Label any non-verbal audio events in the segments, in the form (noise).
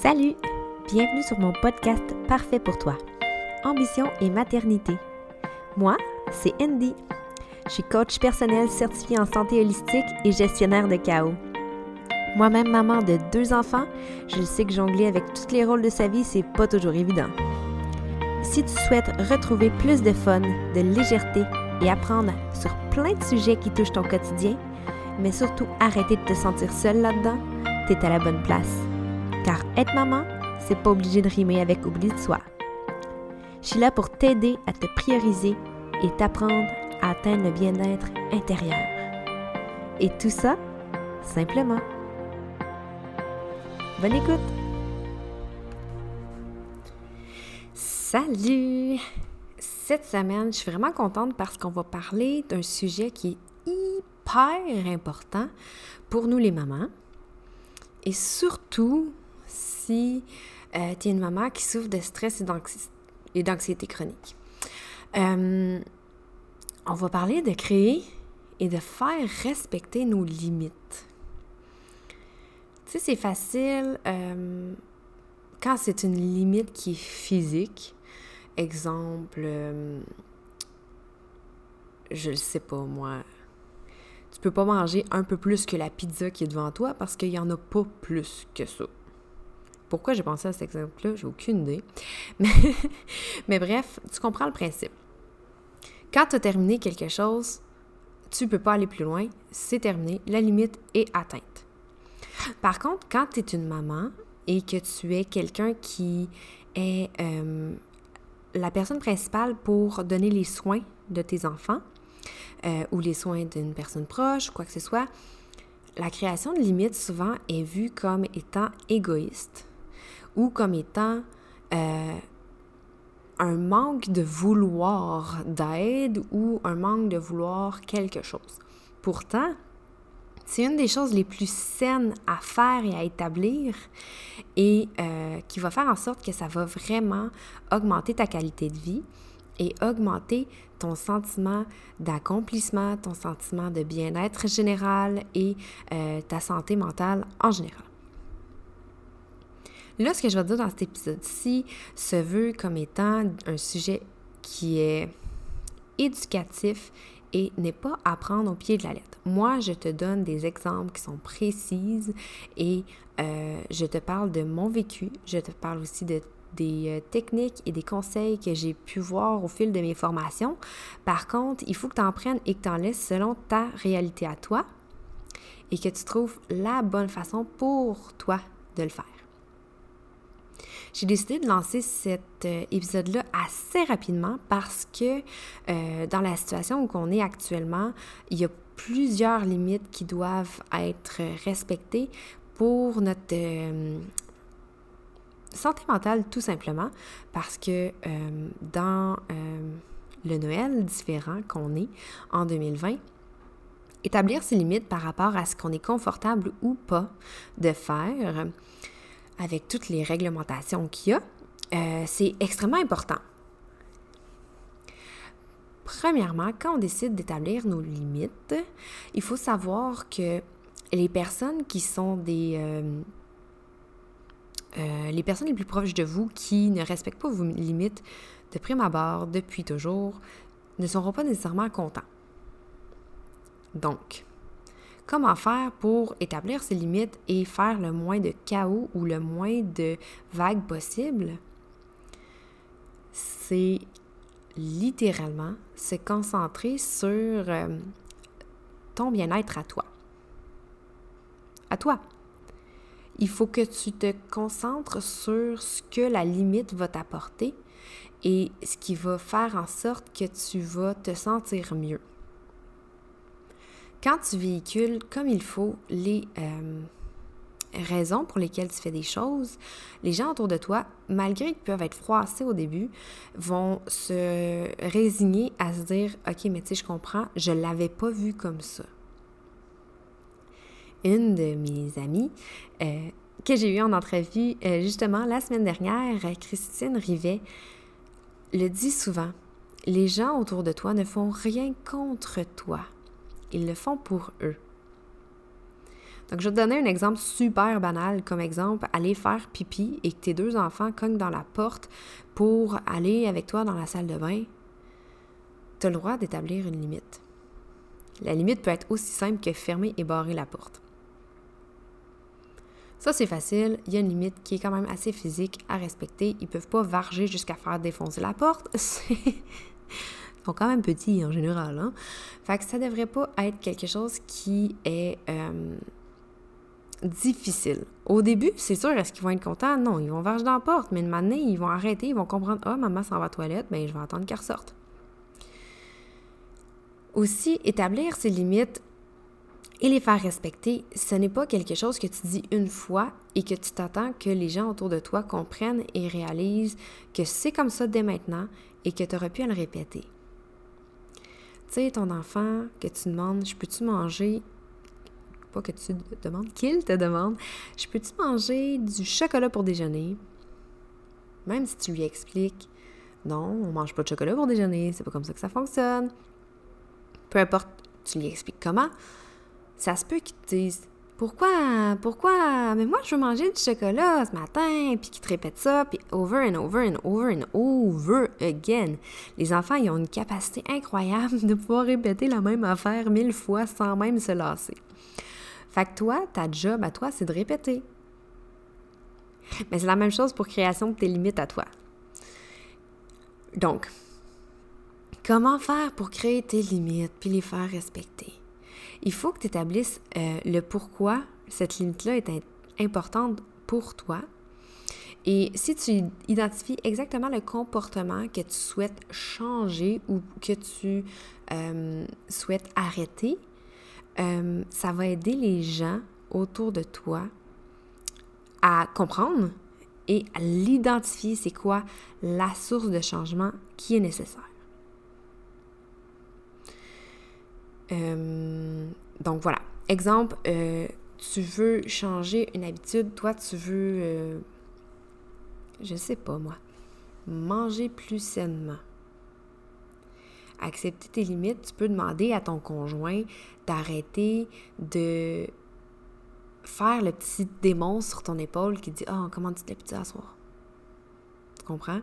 Salut! Bienvenue sur mon podcast Parfait pour toi. Ambition et maternité. Moi, c'est Andy. Je suis coach personnel certifié en santé holistique et gestionnaire de chaos. Moi-même maman de deux enfants, je sais que jongler avec tous les rôles de sa vie, c'est pas toujours évident. Si tu souhaites retrouver plus de fun, de légèreté et apprendre sur plein de sujets qui touchent ton quotidien, mais surtout arrêter de te sentir seule là-dedans, t'es à la bonne place. Car être maman, c'est pas obligé de rimer avec oubli de soi. Je suis là pour t'aider à te prioriser et t'apprendre à atteindre le bien-être intérieur. Et tout ça, simplement. Bonne écoute! Salut! Cette semaine, je suis vraiment contente parce qu'on va parler d'un sujet qui est hyper important pour nous les mamans. Et surtout si euh, tu es une maman qui souffre de stress et d'anxiété chronique. Euh, on va parler de créer et de faire respecter nos limites. Tu sais, c'est facile euh, quand c'est une limite qui est physique. Exemple, je ne sais pas moi, tu peux pas manger un peu plus que la pizza qui est devant toi parce qu'il n'y en a pas plus que ça. Pourquoi j'ai pensé à cet exemple-là, j'ai aucune idée. (laughs) Mais, bref, tu comprends le principe. Quand tu as terminé quelque chose, tu ne peux pas aller plus loin, c'est terminé, la limite est atteinte. Par contre, quand tu es une maman et que tu es quelqu'un qui est euh, la personne principale pour donner les soins de tes enfants, euh, ou les soins d'une personne proche, quoi que ce soit, la création de limites souvent est vue comme étant égoïste ou comme étant euh, un manque de vouloir d'aide ou un manque de vouloir quelque chose. Pourtant, c'est une des choses les plus saines à faire et à établir et euh, qui va faire en sorte que ça va vraiment augmenter ta qualité de vie et augmenter ton sentiment d'accomplissement, ton sentiment de bien-être général et euh, ta santé mentale en général. Là, ce que je vais dire dans cet épisode-ci se veut comme étant un sujet qui est éducatif et n'est pas à prendre au pied de la lettre. Moi, je te donne des exemples qui sont précises et euh, je te parle de mon vécu. Je te parle aussi de des euh, techniques et des conseils que j'ai pu voir au fil de mes formations. Par contre, il faut que tu en prennes et que tu en laisses selon ta réalité à toi et que tu trouves la bonne façon pour toi de le faire. J'ai décidé de lancer cet euh, épisode-là assez rapidement parce que euh, dans la situation où on est actuellement, il y a plusieurs limites qui doivent être respectées pour notre santé mentale tout simplement parce que euh, dans euh, le Noël différent qu'on est en 2020, établir ses limites par rapport à ce qu'on est confortable ou pas de faire avec toutes les réglementations qu'il y a, euh, c'est extrêmement important. Premièrement, quand on décide d'établir nos limites, il faut savoir que les personnes qui sont des, euh, les personnes les plus proches de vous qui ne respectent pas vos limites de prime abord, depuis toujours, ne seront pas nécessairement contents. Donc, comment faire pour établir ces limites et faire le moins de chaos ou le moins de vagues possible? C'est littéralement se concentrer sur euh, ton bien-être à toi. À toi il faut que tu te concentres sur ce que la limite va t'apporter et ce qui va faire en sorte que tu vas te sentir mieux. Quand tu véhicules comme il faut les euh, raisons pour lesquelles tu fais des choses, les gens autour de toi, malgré qu'ils peuvent être froissés au début, vont se résigner à se dire OK, mais tu sais, je comprends, je ne l'avais pas vu comme ça une de mes amies euh, que j'ai eue en entrevue euh, justement la semaine dernière, Christine Rivet, le dit souvent. Les gens autour de toi ne font rien contre toi. Ils le font pour eux. Donc, je vais te donner un exemple super banal, comme exemple, aller faire pipi et que tes deux enfants cognent dans la porte pour aller avec toi dans la salle de bain. Tu as le droit d'établir une limite. La limite peut être aussi simple que fermer et barrer la porte. Ça, c'est facile. Il y a une limite qui est quand même assez physique à respecter. Ils peuvent pas varger jusqu'à faire défoncer la porte. (laughs) Sont quand même petits en général. Hein? Fait ça devrait pas être quelque chose qui est euh, difficile. Au début, c'est sûr, est-ce qu'ils vont être contents? Non, ils vont varger dans la porte, mais une année, ils vont arrêter, ils vont comprendre Ah, maman s'en va à la toilette, bien, je vais attendre qu'elle ressorte. Aussi, établir ses limites et les faire respecter, ce n'est pas quelque chose que tu dis une fois et que tu t'attends que les gens autour de toi comprennent et réalisent que c'est comme ça dès maintenant et que tu aurais pu le répéter. Tu sais, ton enfant, que tu demandes, je peux-tu manger, pas que tu demandes, qu'il te demande, je peux-tu manger du chocolat pour déjeuner? Même si tu lui expliques, non, on mange pas de chocolat pour déjeuner, c'est pas comme ça que ça fonctionne. Peu importe, tu lui expliques comment, ça se peut qu'ils te disent pourquoi, pourquoi, mais moi je veux manger du chocolat ce matin, puis qu'ils te répètent ça, puis over and over and over and over again. Les enfants, ils ont une capacité incroyable de pouvoir répéter la même affaire mille fois sans même se lasser. Fait que toi, ta job à toi, c'est de répéter. Mais c'est la même chose pour création de tes limites à toi. Donc, comment faire pour créer tes limites puis les faire respecter? Il faut que tu établisses euh, le pourquoi cette limite-là est importante pour toi. Et si tu identifies exactement le comportement que tu souhaites changer ou que tu euh, souhaites arrêter, euh, ça va aider les gens autour de toi à comprendre et à l'identifier, c'est quoi la source de changement qui est nécessaire. Euh, donc voilà. Exemple, euh, tu veux changer une habitude, toi tu veux, euh, je sais pas moi, manger plus sainement. Accepter tes limites, tu peux demander à ton conjoint d'arrêter de faire le petit démon sur ton épaule qui dit Ah, oh, comment tu t'es à soir? Tu comprends?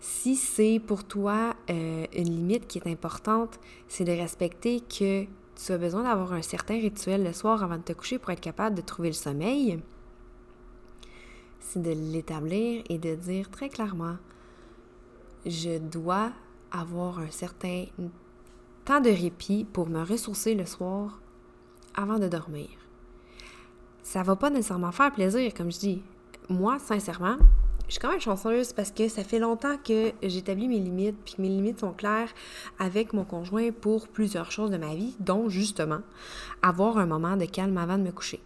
Si c'est pour toi euh, une limite qui est importante, c'est de respecter que tu as besoin d'avoir un certain rituel le soir avant de te coucher pour être capable de trouver le sommeil. C'est de l'établir et de dire très clairement, je dois avoir un certain temps de répit pour me ressourcer le soir avant de dormir. Ça va pas nécessairement faire plaisir, comme je dis. Moi, sincèrement, je suis quand même chanceuse parce que ça fait longtemps que j'établis mes limites, puis mes limites sont claires avec mon conjoint pour plusieurs choses de ma vie, dont justement avoir un moment de calme avant de me coucher.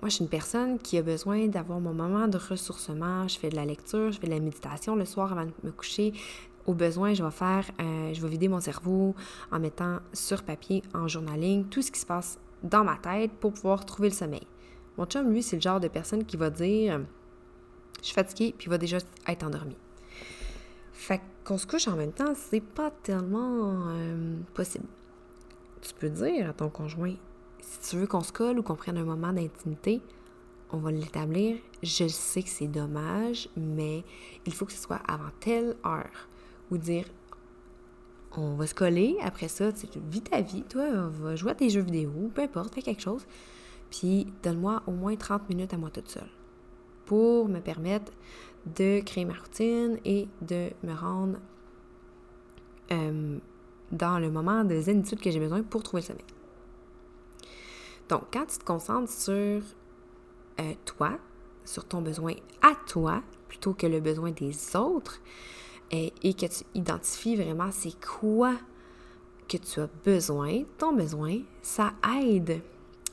Moi, je suis une personne qui a besoin d'avoir mon moment de ressourcement. Je fais de la lecture, je fais de la méditation le soir avant de me coucher. Au besoin, je vais faire, euh, je vais vider mon cerveau en mettant sur papier, en journaling, tout ce qui se passe dans ma tête pour pouvoir trouver le sommeil. Mon chum, lui, c'est le genre de personne qui va dire je suis fatiguée, puis il va déjà être endormi. Fait qu'on se couche en même temps, c'est pas tellement euh, possible. Tu peux dire à ton conjoint, si tu veux qu'on se colle ou qu'on prenne un moment d'intimité, on va l'établir. Je sais que c'est dommage, mais il faut que ce soit avant telle heure. Ou dire, on va se coller, après ça, tu vis ta vie, toi, va jouer à tes jeux vidéo, peu importe, fais quelque chose. Puis donne-moi au moins 30 minutes à moi toute seule pour me permettre de créer ma routine et de me rendre euh, dans le moment de zénitude que j'ai besoin pour trouver le sommeil. Donc, quand tu te concentres sur euh, toi, sur ton besoin à toi, plutôt que le besoin des autres, et, euh, et que tu identifies vraiment c'est quoi que tu as besoin, ton besoin, ça aide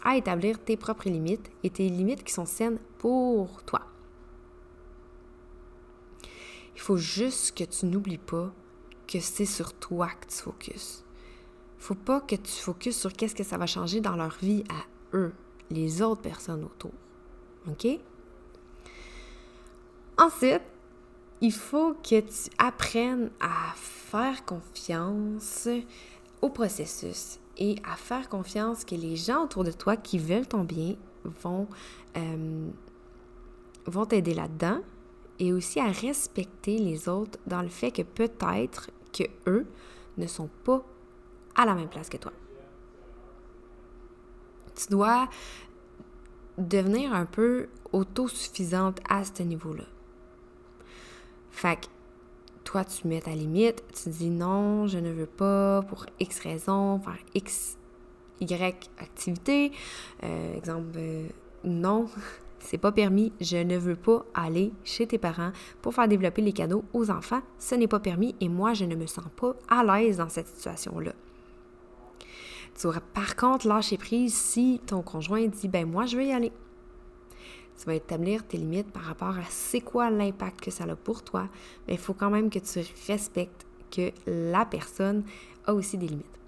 à établir tes propres limites et tes limites qui sont saines pour toi. Il faut juste que tu n'oublies pas que c'est sur toi que tu focuses. Faut pas que tu focuses sur qu'est-ce que ça va changer dans leur vie à eux, les autres personnes autour. OK? Ensuite, il faut que tu apprennes à faire confiance au processus et à faire confiance que les gens autour de toi qui veulent ton bien vont, euh, vont t'aider là-dedans et aussi à respecter les autres dans le fait que peut-être que eux ne sont pas à la même place que toi. Tu dois devenir un peu autosuffisante à ce niveau-là. Fait que toi, tu mets ta limite, tu dis non, je ne veux pas pour X raison, faire X, Y activité. Euh, exemple, euh, non, (laughs) c'est pas permis, je ne veux pas aller chez tes parents pour faire développer les cadeaux aux enfants, ce n'est pas permis et moi, je ne me sens pas à l'aise dans cette situation-là. Tu auras par contre lâcher prise si ton conjoint dit ben moi je veux y aller. Tu vas établir tes limites par rapport à c'est quoi l'impact que ça a pour toi, mais il faut quand même que tu respectes que la personne a aussi des limites.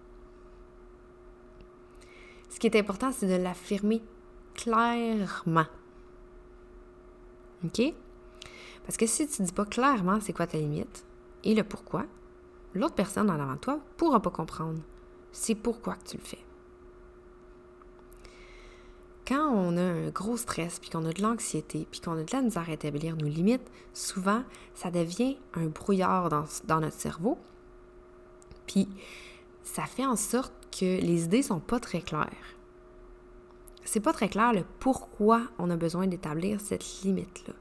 Ce qui est important, c'est de l'affirmer clairement. OK? Parce que si tu ne dis pas clairement c'est quoi ta limite et le pourquoi, l'autre personne en avant de toi ne pourra pas comprendre c'est pourquoi que tu le fais. Quand on a un gros stress, puis qu'on a de l'anxiété, puis qu'on a de la misère à établir nos limites, souvent, ça devient un brouillard dans, notre cerveau. Puis, ça fait en sorte que les idées sont pas très claires. C'est pas très clair le pourquoi on a besoin d'établir cette limite-là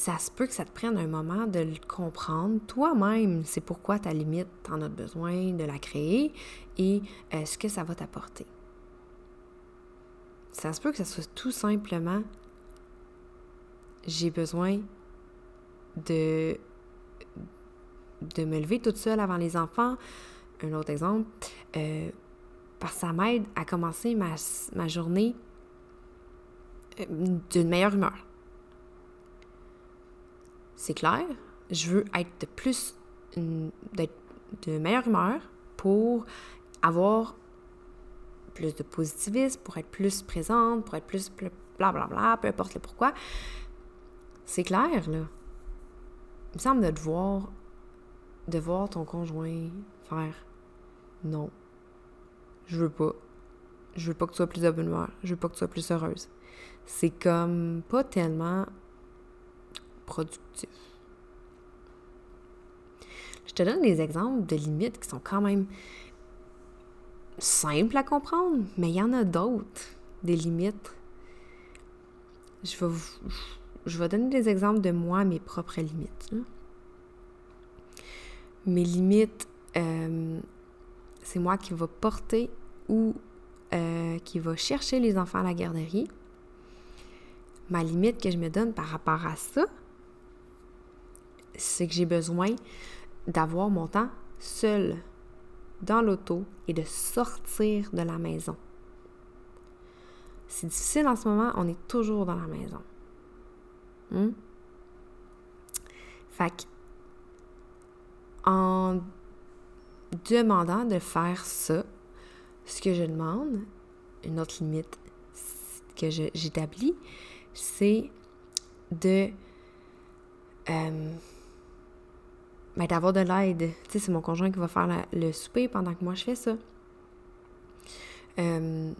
ça se peut que ça te prenne un moment de le comprendre toi-même. C'est pourquoi ta limite, en as besoin de la créer et euh, ce que ça va t'apporter. Ça se peut que ça soit tout simplement j'ai besoin de, de me lever toute seule avant les enfants. Un autre exemple, euh, parce que ça m'aide à commencer ma, ma journée euh, d'une meilleure humeur c'est clair, je veux être de plus, d'être de meilleure humeur pour avoir plus de positivisme, pour être plus présente, pour être plus blablabla, bla, bla, peu importe le pourquoi. C'est clair, là. Il me semble de te voir, de voir ton conjoint faire non. Je veux pas. Je veux pas que tu sois plus de bonne humeur. Je veux pas que tu sois plus heureuse. C'est comme pas tellement productif. Je te donne des exemples de limites qui sont quand même simples à comprendre, mais il y en a d'autres, des limites. Je vais, je vais donner des exemples de moi, mes propres limites. Mes limites, euh, c'est moi qui va porter ou euh, qui va chercher les enfants à la garderie. Ma limite que je me donne par rapport à ça, c'est que j'ai besoin d'avoir mon temps seul dans l'auto et de sortir de la maison. C'est difficile en ce moment, on est toujours dans la maison. Hmm? Fait que, en demandant de faire ça, ce que je demande, une autre limite que j'établis, c'est de euh, ben, d'avoir de l'aide. Tu sais, c'est mon conjoint qui va faire le souper pendant que moi je fais ça. Euh,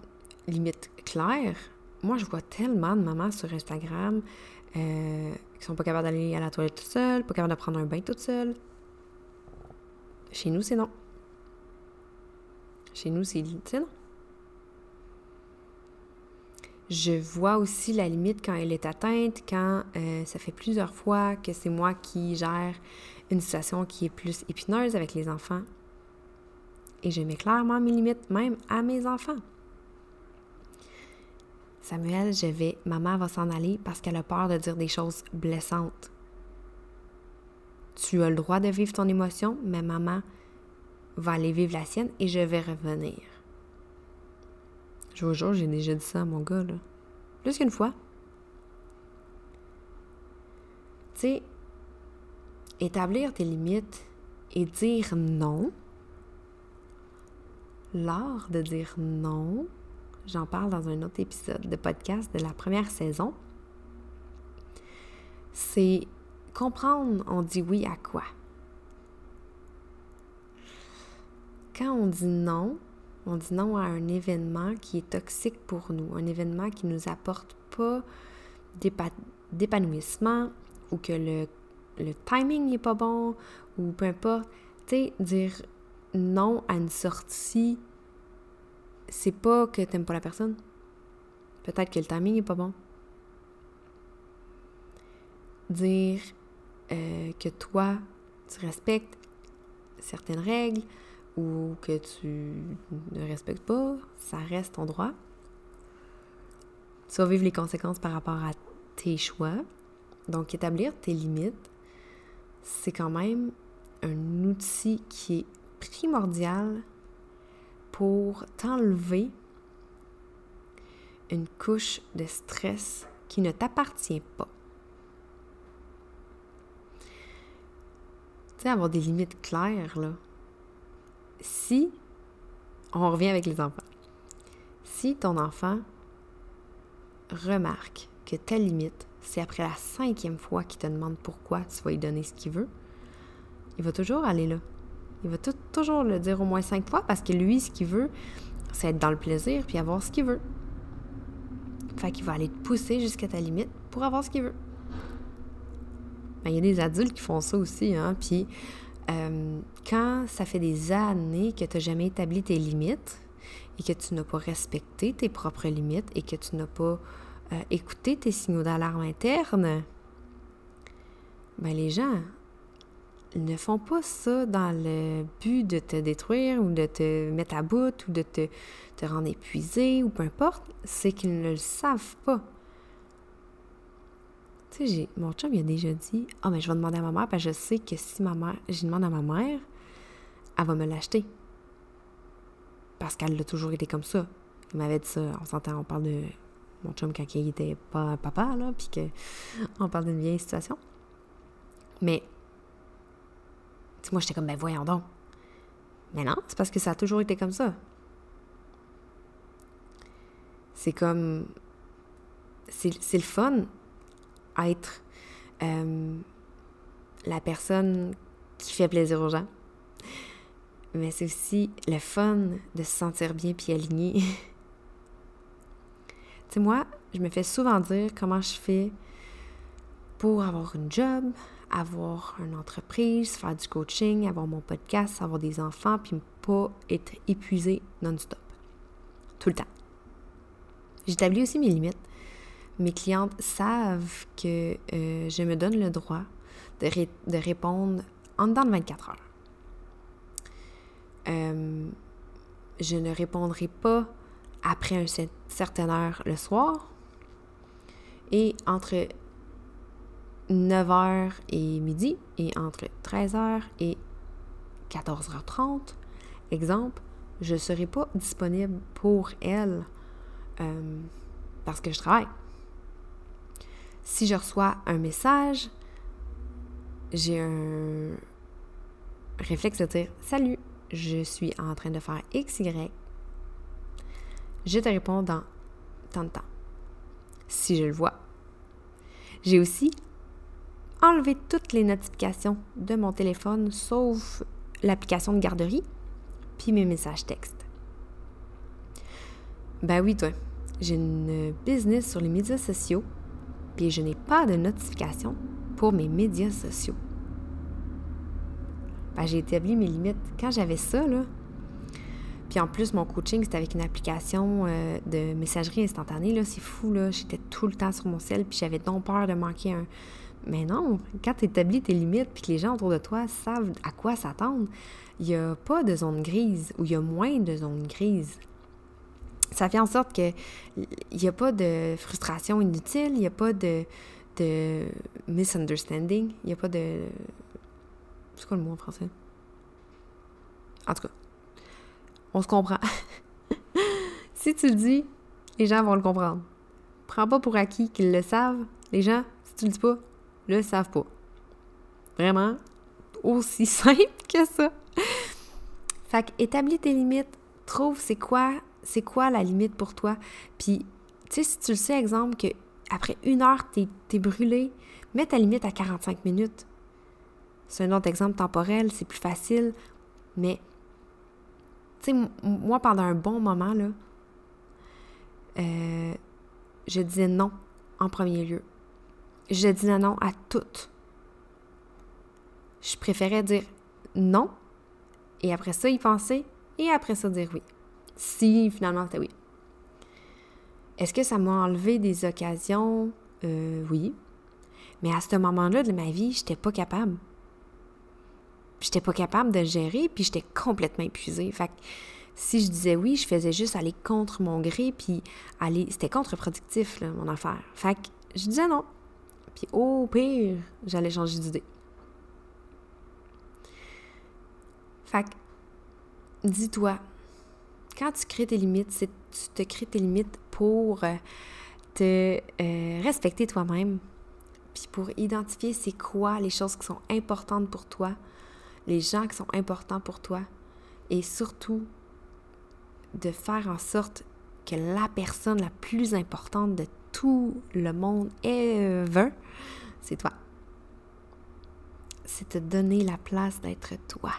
limite claire, moi je vois tellement de mamans sur Instagram euh, qui sont pas capables d'aller à la toilette toute seule, pas capables de prendre un bain toute seule. Chez nous, c'est non. Chez nous, c'est non. Je vois aussi la limite quand elle est atteinte, quand euh, ça fait plusieurs fois que c'est moi qui gère une situation qui est plus épineuse avec les enfants. Et je mets clairement mes limites, même à mes enfants. Samuel, je vais, maman va s'en aller parce qu'elle a peur de dire des choses blessantes. Tu as le droit de vivre ton émotion, mais maman va aller vivre la sienne et je vais revenir. Je vous jure, j'ai déjà dit ça à mon gars, là. Plus qu'une fois. Tu sais, établir tes limites et dire non, l'art de dire non, j'en parle dans un autre épisode de podcast de la première saison, c'est comprendre on dit oui à quoi. quand on dit non, on dit non à un événement qui est toxique pour nous, un événement qui ne nous apporte pas d'épanouissement ou que le, timing n'est pas bon ou peu importe. Tu sais, dire non à une sortie, c'est pas que t'aimes pas la personne. Peut-être que le timing n'est pas bon. Dire euh, que toi, tu respectes certaines règles ou que tu ne respectes pas, ça reste ton droit. Tu vas vivre les conséquences par rapport à tes choix. Donc, établir tes limites, c'est quand même un outil qui est primordial pour t'enlever une couche de stress qui ne t'appartient pas. Tu sais, avoir des limites claires, là. Si, on revient avec les enfants, si ton enfant remarque que ta limite, c'est après la cinquième fois qu'il te demande pourquoi tu vas lui donner ce qu'il veut, il va toujours aller là. Il va toujours le dire au moins cinq fois parce que lui, ce qu'il veut, c'est être dans le plaisir puis avoir ce qu'il veut. Fait qu'il va aller te pousser jusqu'à ta limite pour avoir ce qu'il veut. Ben, il y a des adultes qui font ça aussi, hein. Puis euh, quand ça fait des années que tu n'as jamais établi tes limites et que tu n'as pas respecté tes propres limites et que tu n'as pas euh, écouté tes signaux d'alarme interne, ben les gens, ne font pas ça dans le but de te détruire ou de te mettre à bout ou de te, te rendre épuisé ou peu importe, c'est qu'ils ne le savent pas. Tu sais, mon chum il a déjà dit Ah, oh, mais je vais demander à ma mère parce que je sais que si ma mère, j'y demande à ma mère, elle va me l'acheter. Parce qu'elle a toujours été comme ça. Il m'avait dit ça. On s'entend, on parle de mon chum quand il était pas papa, là, puis qu'on (laughs) parle d'une vieille situation. Mais moi, j'étais comme, ben voyons donc. Mais non, c'est parce que ça a toujours été comme ça. C'est comme. C'est le fun être euh, la personne qui fait plaisir aux gens. Mais c'est aussi le fun de se sentir bien puis aligné. (laughs) tu sais, moi, je me fais souvent dire comment je fais pour avoir une job, avoir une entreprise, faire du coaching, avoir mon podcast, avoir des enfants, puis pas être épuisé non-stop. Tout le temps. J'établis aussi mes limites. Mes clientes savent que euh, je me donne le droit de, répondre en dedans de 24 heures. Euh, je ne répondrai pas après une certaine heure le soir. Et entre 9h et midi et entre 13h et 14h30, exemple, je ne serai pas disponible pour elle euh, parce que je travaille. Si je reçois un message, j'ai un réflexe de dire Salut, je suis en train de faire XY. Je te réponds dans tant de temps. Si je le vois. J'ai aussi enlever toutes les notifications de mon téléphone, sauf l'application de garderie, puis mes messages textes. Ben oui, toi, j'ai une business sur les médias sociaux, je n'ai pas de notification pour mes médias sociaux. Ben, j'ai établi mes limites. Quand j'avais ça, là, puis en plus, mon coaching, c'était avec une application euh, de messagerie instantanée. Là, c'est fou, là. J'étais tout le temps sur mon ciel, puis j'avais donc peur de manquer un, mais non, quand tu établis tes limites puis que les gens autour de toi savent à quoi s'attendre, il n'y a pas de zone grise ou il y a moins de zone grise. Ça fait en sorte qu'il n'y a pas de frustration inutile, il n'y a pas de, de misunderstanding, il n'y a pas de. C'est quoi le mot en français? En tout cas, on se comprend. (laughs) si tu le dis, les gens vont le comprendre. Prends pas pour acquis qu'ils le savent. Les gens, si tu le dis pas, le savent pas. Vraiment, aussi (laughs) simple que ça. Fait que établis tes limites, trouve c'est quoi, c'est quoi la limite pour toi? Puis, tu sais, si tu le sais, exemple, que après une heure, t'es es brûlé, mets ta limite à 45 minutes. C'est un autre exemple temporel, c'est plus facile, mais Tu sais, moi, pendant un bon moment, là, euh, je disais non en premier lieu. Je disais non à tout. Je préférais dire non et après ça y penser et après ça dire oui. Si finalement c'était oui. Est-ce que ça m'a enlevé des occasions? Euh, oui. Mais à ce moment-là de ma vie, j'étais pas capable. J'étais pas capable de gérer, puis j'étais complètement épuisée. Fait que si je disais oui, je faisais juste aller contre mon gré, puis aller. C'était contre-productif, mon affaire. Fait que je disais non. Puis au pire, j'allais changer d'idée. Fait dis-toi, quand tu crées tes limites, c'est tu te crées tes limites pour euh, te euh, respecter toi-même, puis pour identifier c'est quoi les choses qui sont importantes pour toi, les gens qui sont importants pour toi, et surtout de faire en sorte que la personne la plus importante de tout le monde ever, c'est toi. C'est te donner la place d'être toi,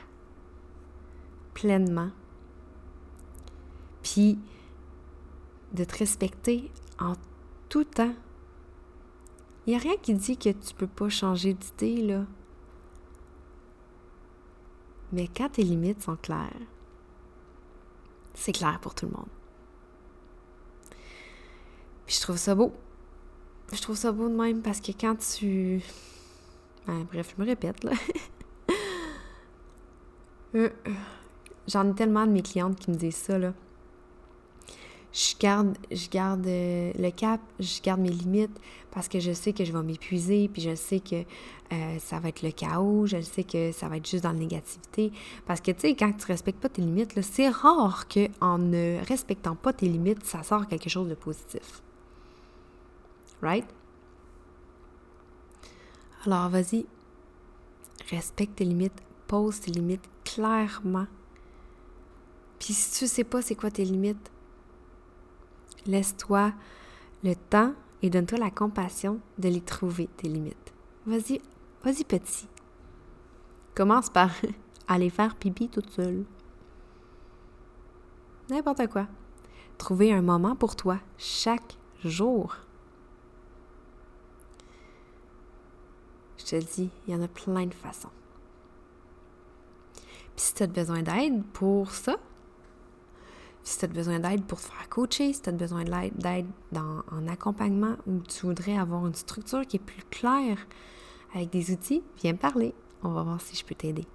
pleinement. De te respecter en tout temps. Il n'y a rien qui dit que tu peux pas changer d'idée, là. Mais quand tes limites sont claires, c'est clair pour tout le monde. Puis je trouve ça beau. Je trouve ça beau de même parce que quand tu. Ben, bref, je me répète, là. (laughs) Euh, j'en ai tellement de mes clientes qui me disent ça, là je garde, je garde euh, le cap, je garde mes limites parce que je sais que je vais m'épuiser, puis je sais que euh, ça va être le chaos, je sais que ça va être juste dans la négativité. Parce que, tu sais, quand tu respectes pas tes limites, c'est rare qu'en ne respectant pas tes limites, ça sort quelque chose de positif. Right? Alors, vas-y, respecte tes limites, pose tes limites clairement. Puis si tu sais pas c'est quoi tes limites, Laisse-toi le temps et donne-toi la compassion de les trouver, tes limites. Vas-y, vas-y petit. Commence par (laughs) aller faire pipi toute seule. N'importe quoi. Trouver un moment pour toi chaque jour. Je te dis, il y en a plein de façons. Puis si tu as besoin d'aide pour ça, si tu as besoin d'aide pour te faire coacher, si tu as besoin d'aide en accompagnement ou tu voudrais avoir une structure qui est plus claire avec des outils, viens me parler. On va voir si je peux t'aider.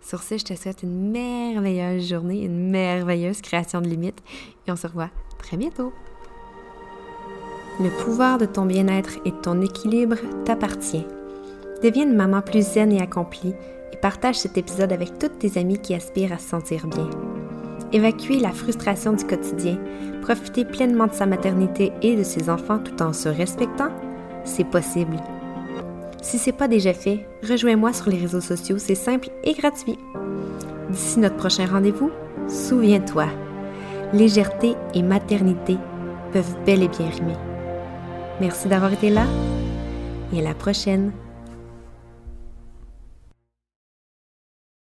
Sur ce, je te souhaite une merveilleuse journée, une merveilleuse création de limites et on se revoit très bientôt. Le pouvoir de ton bien-être et de ton équilibre t'appartient. Deviens une maman plus zen et accomplie et partage cet épisode avec toutes tes amies qui aspirent à se sentir bien évacuer la frustration du quotidien, profiter pleinement de sa maternité et de ses enfants tout en se respectant, c'est possible. Si c'est pas déjà fait, rejoins-moi sur les réseaux sociaux, c'est simple et gratuit. D'ici notre prochain rendez-vous, souviens-toi, légèreté et maternité peuvent bel et bien rimer. Merci d'avoir été là et à la prochaine.